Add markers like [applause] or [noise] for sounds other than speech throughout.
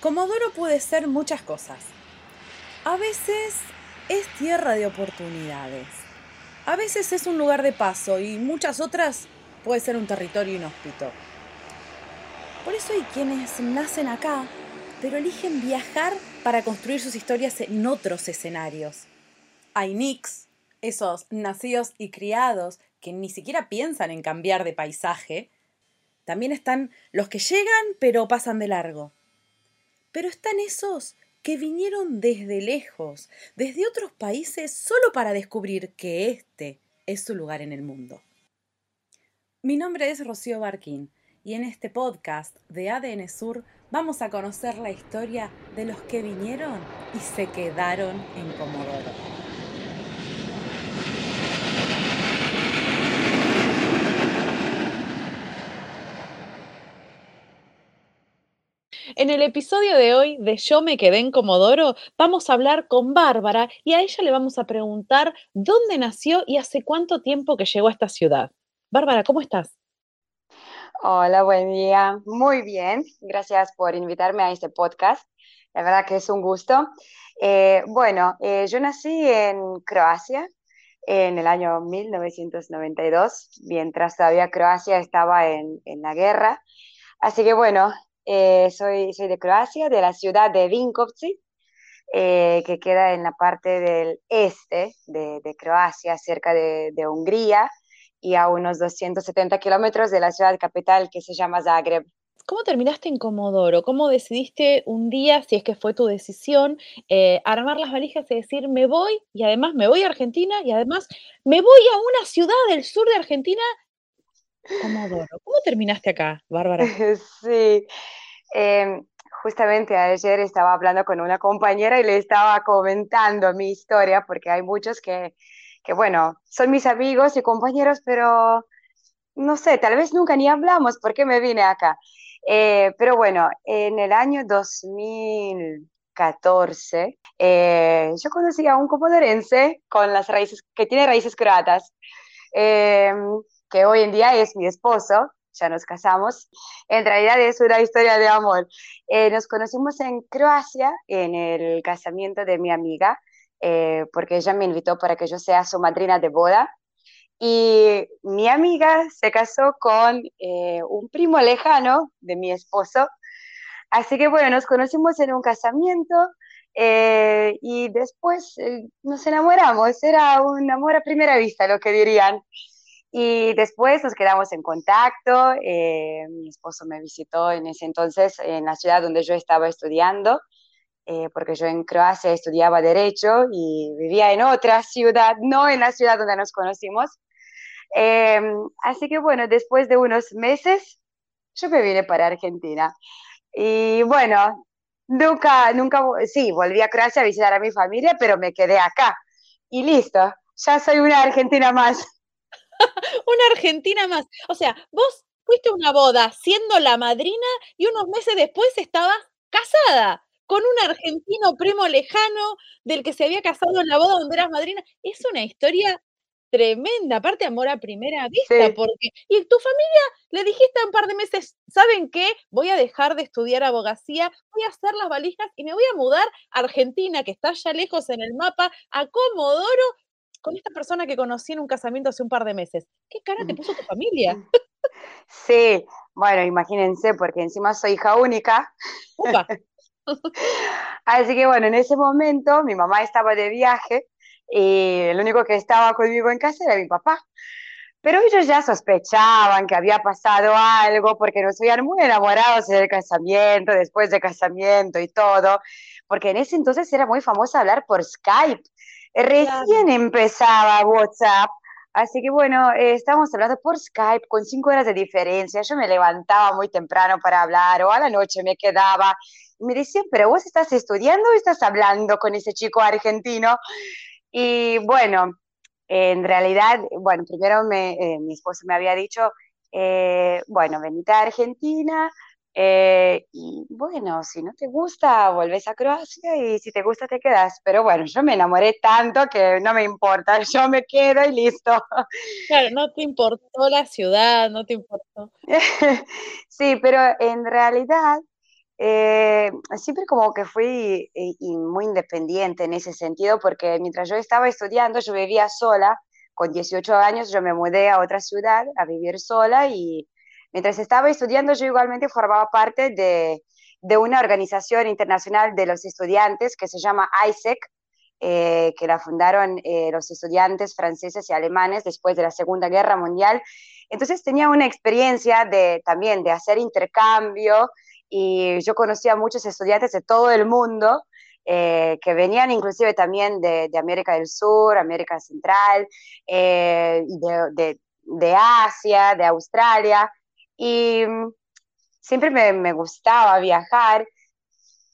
Comodoro puede ser muchas cosas. A veces es tierra de oportunidades. A veces es un lugar de paso y muchas otras puede ser un territorio inhóspito. Por eso hay quienes nacen acá, pero eligen viajar para construir sus historias en otros escenarios. Hay nicks, esos nacidos y criados que ni siquiera piensan en cambiar de paisaje. También están los que llegan pero pasan de largo. Pero están esos que vinieron desde lejos, desde otros países, solo para descubrir que este es su lugar en el mundo. Mi nombre es Rocío Barquín y en este podcast de ADN Sur vamos a conocer la historia de los que vinieron y se quedaron en Comodoro. En el episodio de hoy de Yo me quedé en Comodoro, vamos a hablar con Bárbara y a ella le vamos a preguntar dónde nació y hace cuánto tiempo que llegó a esta ciudad. Bárbara, ¿cómo estás? Hola, buen día. Muy bien. Gracias por invitarme a este podcast. La verdad que es un gusto. Eh, bueno, eh, yo nací en Croacia en el año 1992, mientras todavía Croacia estaba en, en la guerra. Así que bueno, eh, soy, soy de Croacia, de la ciudad de Vinkovci, eh, que queda en la parte del este de, Croacia, cerca de, de, Hungría, y a unos 270 kilómetros de la ciudad capital que se llama Zagreb. ¿Cómo terminaste en Comodoro? ¿Cómo decidiste un día, si es que fue tu decisión, eh, armar las valijas y decir, me voy, y además me voy a Argentina, y además me voy a una ciudad del sur de Argentina Comodoro. ¿Cómo terminaste acá, Bárbara? [laughs] Sí, eh, justamente ayer estaba hablando con una compañera y le estaba comentando mi historia, porque hay muchos que, que, bueno, son mis amigos y compañeros, pero no sé, tal vez nunca ni hablamos porque me vine acá. Eh, pero bueno, en el año 2014, eh, yo conocí a un comodorense con las raíces, que tiene raíces croatas. Eh, que hoy en día es mi esposo, ya nos casamos. En realidad es una historia de amor. Eh, nos conocimos en Croacia en el casamiento de mi amiga, eh, porque ella me invitó para que yo sea su madrina de boda. Y mi amiga se casó con eh, un primo lejano de mi esposo. Así que bueno, nos conocimos en un casamiento eh, y después eh, nos enamoramos. Era un amor a primera vista, lo que dirían. Y después nos quedamos en contacto. Eh, mi esposo me visitó en ese entonces en la ciudad donde yo estaba estudiando, eh, porque yo en Croacia estudiaba Derecho y vivía en otra ciudad, no en la ciudad donde nos conocimos. Eh, así que bueno, después de unos meses, yo me vine para Argentina. Y bueno, nunca, nunca, sí, volví a Croacia a visitar a mi familia, pero me quedé acá. Y listo, ya soy una argentina más. [laughs] una argentina más. O sea, vos fuiste a una boda siendo la madrina y unos meses después estabas casada con un argentino primo lejano del que se había casado en la boda donde eras madrina. Es una historia tremenda, aparte amor a primera vista, Sí. porque y tu familia le dijiste a un par de meses, ¿saben qué? Voy a dejar de estudiar abogacía, voy a hacer las valijas y me voy a mudar a Argentina, que está allá lejos en el mapa, a Comodoro, con esta persona que conocí en un casamiento hace un par de meses. ¿Qué cara te puso tu familia? [laughs] Sí, bueno, imagínense, porque encima soy hija única. Upa. [laughs] Así que bueno, en ese momento mi mamá estaba de viaje y el único que estaba conmigo en casa era mi papá. Pero ellos ya sospechaban que había pasado algo porque nos veían muy enamorados en el casamiento, después del casamiento y todo, porque en ese entonces era muy famoso hablar por Skype. Recién Claro. empezaba WhatsApp, así que bueno, eh, estábamos hablando por Skype con cinco horas de diferencia. Yo me levantaba muy temprano para hablar o a la noche me quedaba. Y me decían, pero vos estás estudiando o estás hablando con ese chico argentino? Y bueno, en realidad, bueno, primero me, eh, mi esposo me había dicho, eh, bueno, venite a Argentina eh, y bueno, si no te gusta, volvés a Croacia y si te gusta, te quedas. Pero bueno, yo me enamoré tanto que no me importa, [laughs] yo me quedo y listo. Claro, no te importó la ciudad, no te importó. [laughs] Sí, pero en realidad eh, siempre como que fui eh, muy independiente en ese sentido, porque mientras yo estaba estudiando, yo vivía sola, con 18 años yo me mudé a otra ciudad a vivir sola y mientras estaba estudiando yo igualmente formaba parte de, de una organización internacional de los estudiantes que se llama ISEC, eh, que la fundaron los estudiantes franceses y alemanes después de la Segunda Guerra Mundial. Entonces tenía una experiencia de, también de hacer intercambio y yo conocía a muchos estudiantes de todo el mundo eh, que venían inclusive también de, de, América del Sur, América Central, eh, de, de, Asia, de Australia, y mm, siempre me, me, gustaba viajar,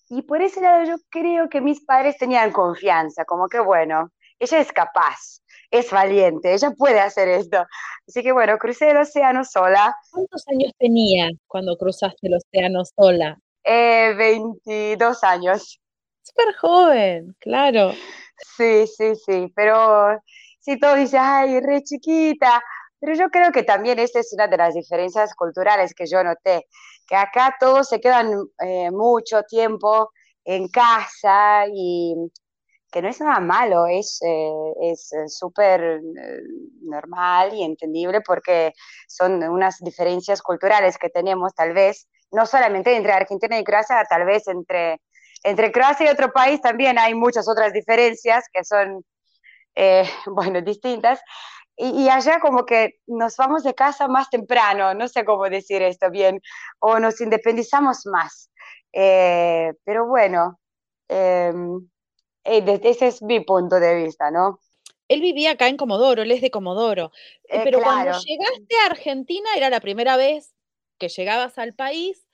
y por ese lado yo creo que mis padres tenían confianza, como que bueno, ella es capaz, es valiente, ella puede hacer esto. Así que bueno, crucé el océano sola. ¿Cuántos años tenía cuando cruzaste el océano sola? Eh, 22 años. Súper joven, claro. Sí, sí, sí, pero si todo dice, ay, re chiquita, pero yo creo que también esta es una de las diferencias culturales que yo noté, que acá todos se quedan eh, mucho tiempo en casa y que no es nada malo, es eh, es eh, súper eh, normal y entendible porque son unas diferencias culturales que tenemos tal vez, no solamente entre Argentina y Croacia, tal vez entre, entre Croacia y otro país también hay muchas otras diferencias que son, [laughs] bueno, distintas. Y, y, allá como que nos vamos de casa más temprano, no sé cómo decir esto bien, o nos independizamos más. pero bueno, em, eh, ese es mi punto de vista, ¿no? Él vivía acá en Comodoro, él es de Comodoro. Eh, pero cuando llegaste a Argentina era la primera vez que llegabas al país.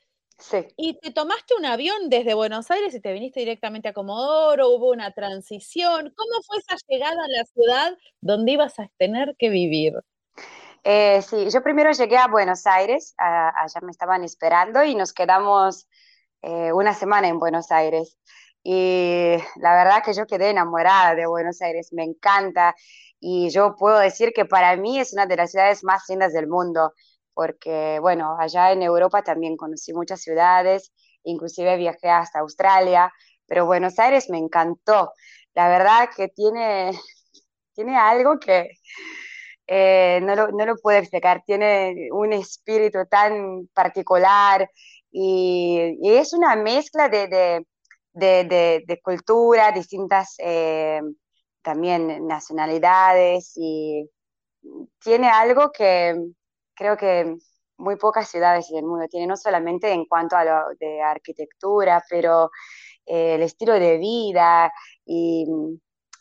Sí. Y te tomaste un avión desde Buenos Aires y te viniste directamente a Comodoro, hubo una transición. ¿Cómo fue esa llegada a la ciudad donde ibas a tener que vivir? Eh, sí, yo primero llegué a Buenos Aires, allá me estaban esperando y nos quedamos una semana en Buenos Aires. Y la verdad que yo quedé enamorada de Buenos Aires, me encanta. Y yo puedo decir que para mí es una de las ciudades más lindas del mundo, porque bueno, allá en Europa también conocí muchas ciudades, inclusive viajé hasta Australia, pero Buenos Aires me encantó. La verdad que tiene, [laughs] tiene algo que eh, no, lo, no lo puedo explicar, tiene un espíritu tan particular y, y es una mezcla de, de de, de, cultura, distintas eh, también nacionalidades y tiene algo que creo que muy pocas ciudades del mundo tienen, no solamente en cuanto a lo de arquitectura, pero eh, el estilo de vida y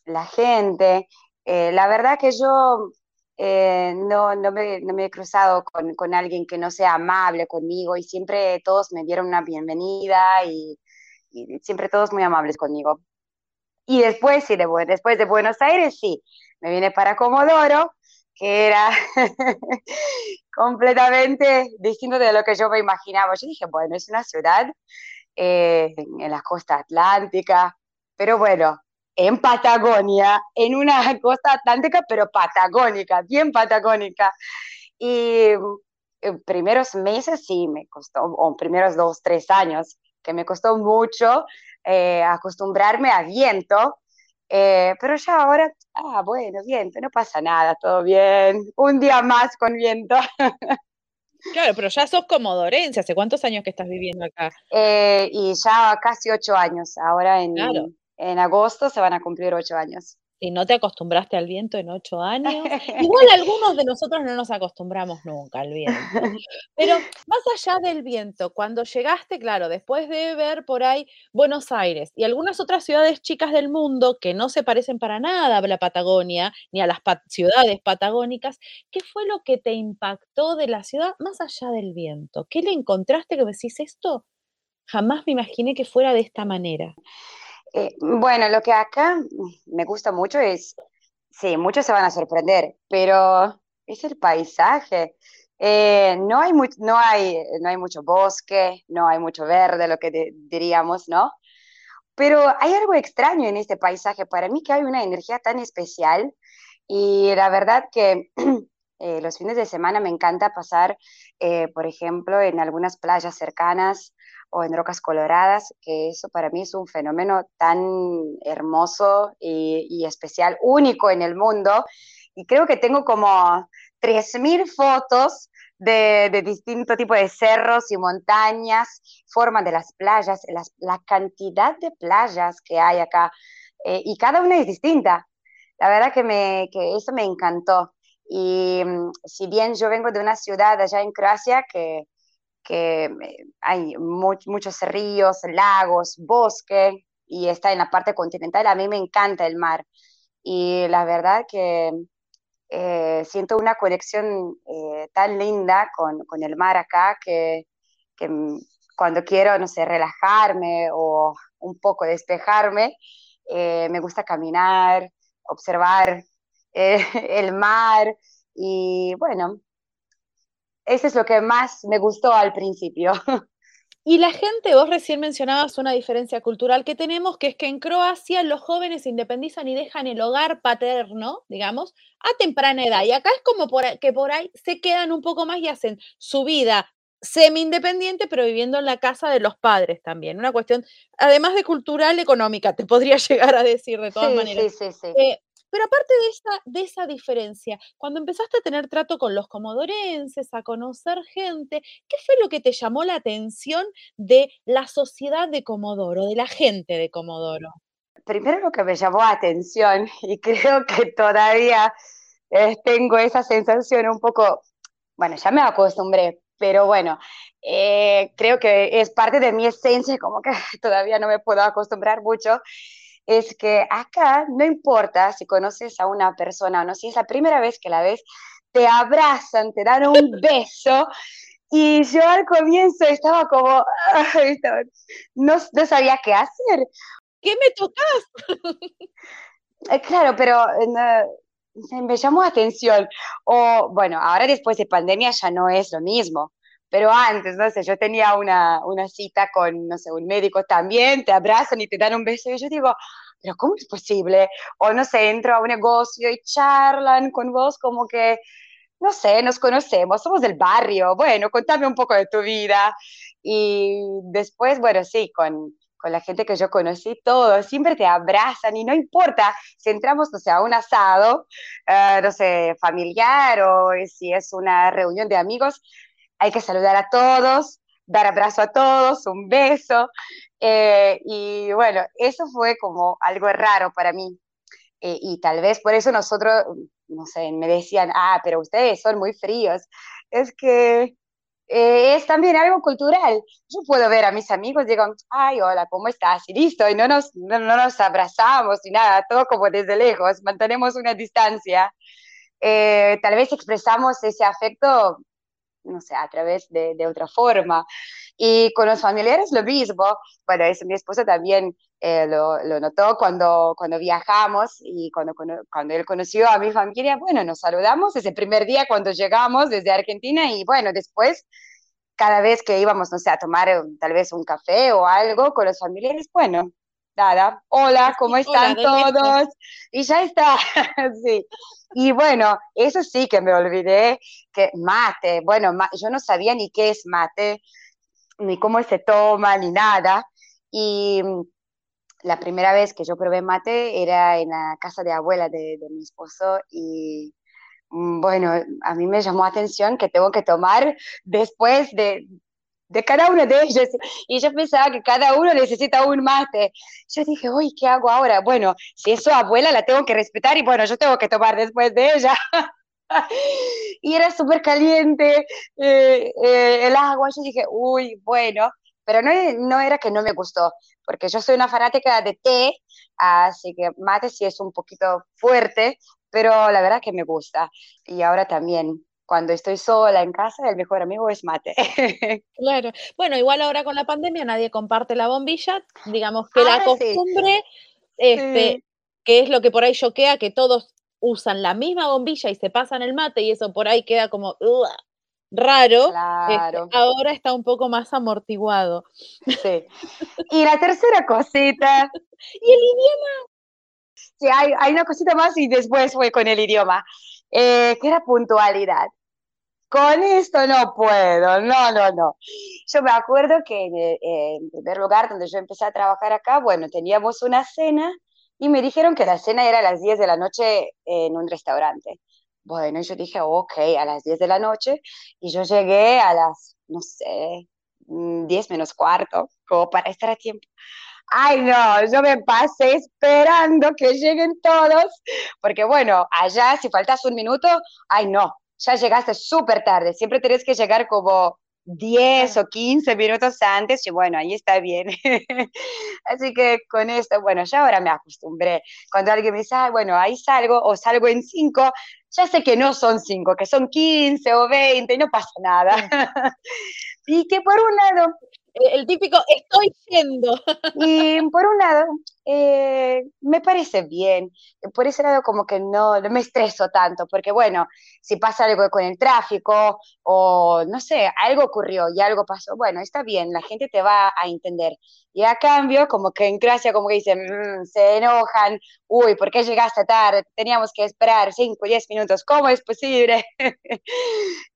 la gente. Eh, la verdad que yo no, no, me, no, me, he cruzado con, con, alguien que no sea amable conmigo y siempre todos me dieron una bienvenida y y siempre todos muy amables conmigo. Y después, sí, de, después de Buenos Aires, sí, me vine para Comodoro, que era [laughs] completamente distinto de lo que yo me imaginaba. Yo dije, bueno, es una ciudad eh, en la costa atlántica, pero bueno, en Patagonia, en una [laughs] costa atlántica, pero patagónica, bien patagónica. Y eh, primeros meses sí me costó, o primeros dos, tres años, que me costó mucho eh, acostumbrarme a viento, eh, pero ya ahora, ah, bueno, viento, no pasa nada, todo bien, un día más con viento. Claro, pero ya sos comodorense, ¿hace cuántos años que estás viviendo acá? Eh, y ya casi ocho años, ahora en, en agosto se van a cumplir ocho años si no te acostumbraste al viento en ocho años. [laughs] Igual algunos de nosotros no nos acostumbramos nunca al viento. Pero más allá del viento, cuando llegaste, claro, después de ver por ahí Buenos Aires y algunas otras ciudades chicas del mundo que no se parecen para nada a la Patagonia ni a las ciudades patagónicas, ¿qué fue lo que te impactó de la ciudad más allá del viento? ¿Qué le encontraste que decís esto? Jamás me imaginé que fuera de esta manera. Eh, bueno, lo que acá me gusta mucho es, sí, muchos se van a sorprender, pero es el paisaje. Eh, no, hay no, hay, no hay mucho bosque, no hay mucho verde, lo que diríamos, ¿no? Pero hay algo extraño en este paisaje. Para mí que hay una energía tan especial y la verdad que [clears throat] Eh, los fines de semana me encanta pasar, por ejemplo, en algunas playas cercanas o en rocas coloradas, que eso para mí es un fenómeno tan hermoso y, especial, único en el mundo. Y creo que tengo como 3.000 fotos de, de distinto tipo de cerros y montañas, forma de las playas, la cantidad de playas que hay acá, eh, y cada una es distinta. La verdad que, me, que eso me encantó. Y mm, si bien yo vengo de una ciudad allá en Croacia que, que hay muchos ríos, lagos, bosque, y está en la parte continental, a mí me encanta el mar. Y la verdad que eh, siento una conexión eh, tan linda con, con, el mar acá que, mm, cuando quiero, no sé, relajarme o un poco despejarme, eh, me gusta caminar, observar [laughs] el mar y bueno, eso es lo que más me gustó al principio. [laughs] Y la gente, vos recién mencionabas una diferencia cultural que tenemos, que es que en Croacia los jóvenes se independizan y dejan el hogar paterno, digamos, a temprana edad. Y acá es como que por ahí se quedan un poco más y hacen su vida semi-independiente, pero viviendo en la casa de los padres también. Una cuestión, además de cultural, económica, te podría [laughs] llegar a decir de todas maneras. Sí, sí, sí. Eh, pero aparte de esa, de esa diferencia, cuando empezaste a tener trato con los comodorenses, a conocer gente, ¿qué fue lo que te llamó la atención de la sociedad de Comodoro, de la gente de Comodoro? Primero lo que me llamó la atención, [laughs] y creo que todavía eh, tengo esa sensación un poco, bueno, ya me acostumbré, pero bueno, eh, creo que es parte de mi esencia, como que [laughs] todavía no me puedo acostumbrar mucho, es que acá no importa si conoces a una persona o no, si es la primera vez que la ves, te abrazan, te dan un [laughs] beso. Y yo al comienzo estaba como, no, no sabía qué hacer. ¿Qué me tocas? Eh, claro, pero eh, me llamó la atención. O bueno, ahora después de pandemia ya no es lo mismo. Pero antes, no sé, yo tenía una, una cita con, no sé, un médico también, te abrazan y te dan un beso y yo digo, pero ¿cómo es posible? O no sé, entro a un negocio y charlan con vos como que, no sé, nos conocemos, somos del barrio, bueno, contame un poco de tu vida. Y después, bueno, sí, con, con la gente que yo conocí, todos siempre te abrazan y no importa si entramos, no sé, a un asado, eh, no sé, familiar o si es una reunión de amigos, hay que saludar a todos, dar abrazo a todos, un beso. Eh, y bueno, eso fue como algo raro para mí. Eh, y tal vez por eso nosotros, no sé, me decían, ah, pero ustedes son muy fríos. Es que eh, es también algo cultural. Yo puedo ver a mis amigos, digo, ay, hola, ¿cómo estás? Y listo, y no nos, no, no nos abrazamos ni nada, todo como desde lejos, mantenemos una distancia. tal vez expresamos ese afecto no sé, a través de, de, otra forma. Y con los familiares lo mismo. Bueno, eso mi esposo también eh, lo, lo, notó cuando, cuando viajamos y cuando, cuando él conoció a mi familia. Bueno, nos saludamos ese primer día cuando llegamos desde Argentina y bueno, después cada vez que íbamos, no sé, a tomar eh, tal vez un café o algo con los familiares, bueno, nada, hola, ¿cómo están todos? Y ya está, [laughs] sí. Y bueno, eso sí que me olvidé, que mate, bueno, yo no sabía ni qué es mate, ni cómo se toma, ni nada. Y mm, la primera vez que yo probé mate era en la casa de abuela de, de mi esposo y mm, bueno, a mí me llamó la atención que tengo que tomar después de, de cada uno de ellos. Y yo pensaba que cada uno necesita un mate. Yo dije, uy, ¿qué hago ahora? Bueno, si es su abuela, la tengo que respetar y bueno, yo tengo que tomar después de ella. [laughs] y era súper caliente eh, eh, el agua. Yo dije, uy, bueno, pero no, no era que no me gustó, porque yo soy una fanática de té, así que mate sí es un poquito fuerte, pero la verdad que me gusta. Y ahora también cuando estoy sola en casa, el mejor amigo es mate. [laughs] Claro. Bueno, igual ahora con la pandemia nadie comparte la bombilla, digamos que la costumbre, este, que es lo que por ahí choquea, que todos usan la misma bombilla y se pasan el mate y eso por ahí queda como raro. Este, claro. ahora está un poco más amortiguado. Sí. Y la tercera cosita. [laughs] ¿Y el idioma? Sí, hay, hay una cosita más y después voy con el idioma que era puntualidad. Con esto no puedo, no, no, no. Yo me acuerdo que en, primer lugar, donde yo empecé a trabajar acá, bueno, teníamos una cena y me dijeron que la cena era a las 10 de la noche en un restaurante. Bueno, yo dije, ok, a las 10 de la noche y yo llegué a las, no sé, 10 mm, menos cuarto, como para estar a tiempo. Ay, no, yo me pasé esperando que lleguen todos, porque bueno, allá si faltas un minuto, ay no, ya llegaste súper tarde, siempre tienes que llegar como 10 o 15 minutos antes y bueno, ahí está bien. [laughs] Así que con esto, bueno, ya ahora me acostumbré. Cuando alguien me dice, bueno, ahí salgo o salgo en 5, ya sé que no son 5, que son 15 o 20 y no pasa nada. [laughs] y que por un lado el típico estoy yendo. [laughs] Y por un lado, eh, me parece bien. Por ese lado, como que no, me estreso tanto, porque bueno, si pasa algo con el tráfico o no sé, algo ocurrió y algo pasó, bueno, está bien, la gente te va a entender. Y a cambio, como que en Croacia, como que dicen, mm, se enojan, uy, ¿por qué llegaste tarde? Teníamos que esperar 5, 10 minutos, ¿cómo es posible? [laughs]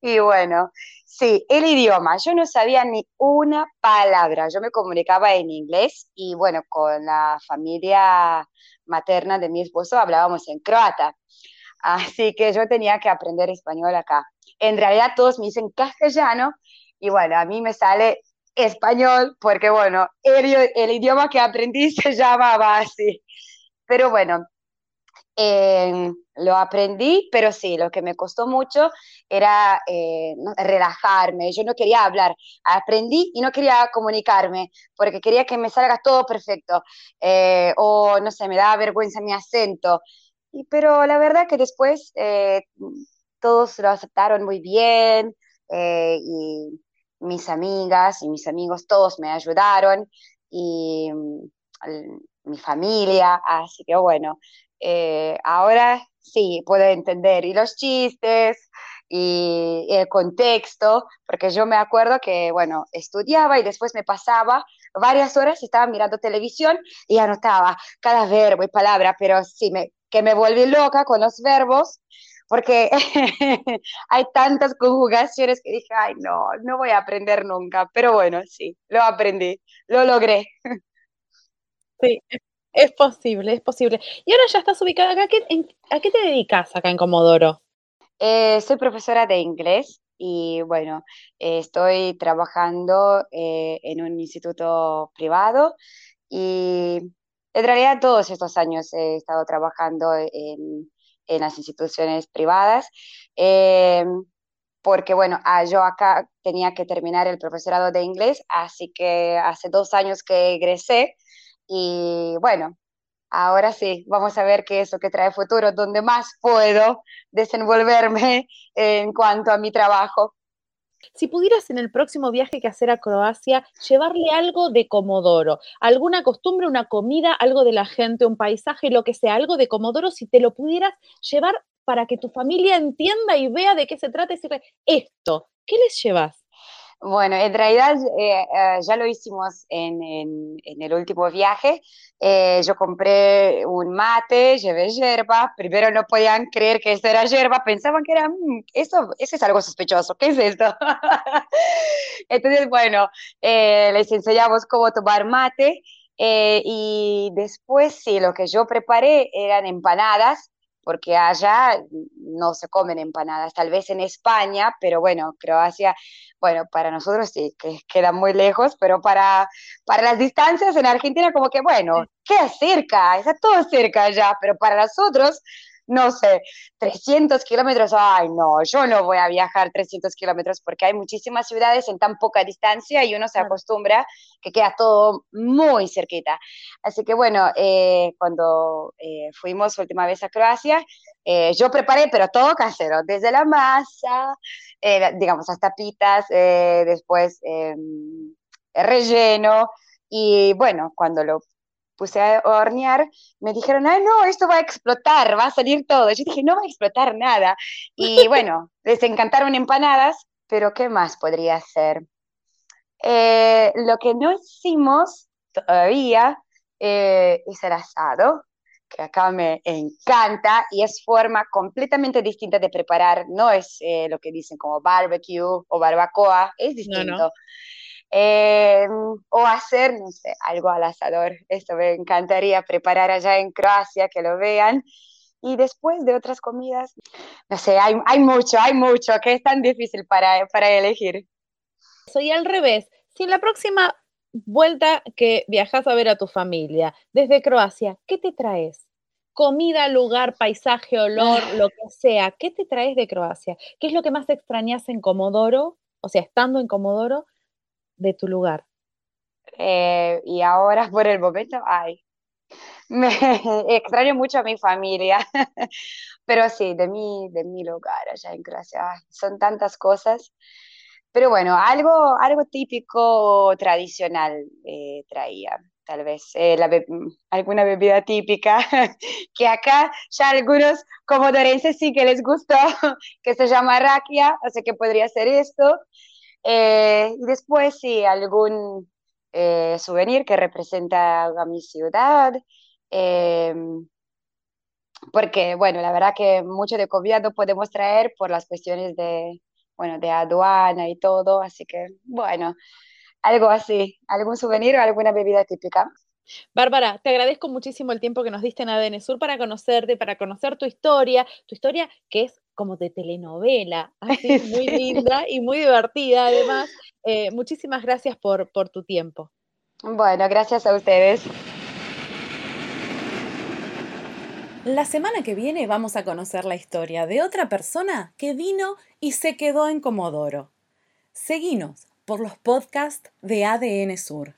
y bueno, Sí, el idioma. Yo no sabía ni una palabra. Yo me comunicaba en inglés y bueno, con la familia materna de mi esposo hablábamos en croata. Así que yo tenía que aprender español acá. En realidad todos me dicen castellano y bueno, a mí me sale español porque bueno, el, el idioma que aprendí [laughs] se llamaba así. Pero bueno, lo aprendí, pero sí, lo que me costó mucho era eh, relajarme. Yo no quería hablar. Aprendí y no quería comunicarme porque quería que me salga todo perfecto. Eh, o no sé, me daba vergüenza mi acento. Y, pero la verdad que después eh, todos lo aceptaron muy bien y mis amigas y mis amigos todos me ayudaron y mm, mi familia, así que bueno, eh, ahora sí puedo entender y los chistes y, el contexto, porque yo me acuerdo que, bueno, estudiaba y después me pasaba varias horas y estaba mirando televisión y anotaba cada verbo y palabra, pero sí, me, que me volví loca con los verbos porque [laughs] hay tantas conjugaciones que dije, ay, no, no voy a aprender nunca, pero bueno, sí, lo aprendí, lo logré. Sí, es posible, es posible. Y ahora ya estás ubicada acá. ¿A qué te dedicas acá en Comodoro? Eh, soy profesora de inglés y bueno, eh, estoy trabajando eh, en un instituto privado y en realidad todos estos años he estado trabajando en, en las instituciones privadas porque bueno, ah, yo acá tenía que terminar el profesorado de inglés, así que hace dos años que egresé y bueno, ahora sí, vamos a ver qué es lo que trae futuro, donde más puedo desenvolverme [laughs] en cuanto a mi trabajo. Si pudieras en el próximo viaje que hacer a Croacia llevarle algo de Comodoro, alguna costumbre, una comida, algo de la gente, un paisaje, lo que sea, algo de Comodoro, si te lo pudieras llevar para que tu familia entienda y vea de qué se trata decirle esto, ¿qué les llevas? Bueno, en realidad eh, eh, ya lo hicimos en, el último viaje. Eh, yo compré un mate, llevé hierba. Primero no podían creer que esto era hierba, pensaban que era, mm, eso, eso es algo sospechoso, ¿qué es esto? [laughs] Entonces, bueno, les enseñamos cómo tomar mate. y después, sí, lo que yo preparé eran empanadas porque allá no se comen empanadas, tal vez en España, pero bueno, Croacia, bueno, para nosotros sí, que queda muy lejos, pero para, para las distancias en Argentina como que, bueno, queda cerca, está todo cerca allá, pero para nosotros no sé, 300 kilómetros, ay no, yo no voy a viajar 300 kilómetros porque hay muchísimas ciudades en tan poca distancia y uno se acostumbra que queda todo muy cerquita. Así que bueno, eh, cuando eh, fuimos última vez a Croacia, eh, yo preparé, pero todo casero, desde la masa, digamos, hasta pitas, después em, relleno. Y bueno, cuando lo puse a hornear, me dijeron, ay, no, esto va a explotar, va a salir todo. Yo dije, no va a explotar nada. Y [laughs] bueno, les encantaron empanadas, pero ¿qué más podría ser? Eh, lo que no hicimos todavía eh, es el asado. que acá me encanta y es forma completamente distinta de preparar, no es eh, lo que dicen como barbecue o barbacoa, es distinto. Eh, o hacer, no sé, algo al asador. Esto me encantaría preparar allá en Croacia, que lo vean. Y después de otras comidas, no sé, hay, hay mucho, hay mucho, que es tan difícil para, para elegir. Soy al revés. Si en la próxima vuelta que viajas a ver a tu familia desde Croacia, ¿qué te traes? Comida, lugar, paisaje, olor, ah. lo que sea. ¿Qué te traes de Croacia? ¿Qué es lo que más extrañas en Comodoro? O sea, estando en Comodoro, de tu lugar. Eh, y ahora, [laughs] por el momento, ay, me [laughs] extraño mucho a mi familia, [laughs] pero sí, de mi, de mi lugar allá en Croacia, son tantas cosas. Pero bueno, algo, algo típico tradicional eh, traía, tal vez eh, alguna bebida típica, que acá ya algunos comodorenses sí que les gustó, que se llama rakia, así que podría ser esto. Eh, y después sí, algún souvenir que representa a mi ciudad. porque, bueno, la verdad que mucho de comida no podemos traer por las cuestiones de, bueno, de aduana y todo, así que bueno, algo así, algún souvenir o alguna bebida típica. Bárbara, te agradezco muchísimo el tiempo que nos diste en ADN Sur para conocerte, para conocer tu historia, tu historia que es como de telenovela, [laughs] así muy linda y muy divertida además. Eh, muchísimas gracias por, por tu tiempo. Bueno, gracias a ustedes. La semana que viene vamos a conocer la historia de otra persona que vino y se quedó en Comodoro. Seguinos por los podcasts de ADN Sur.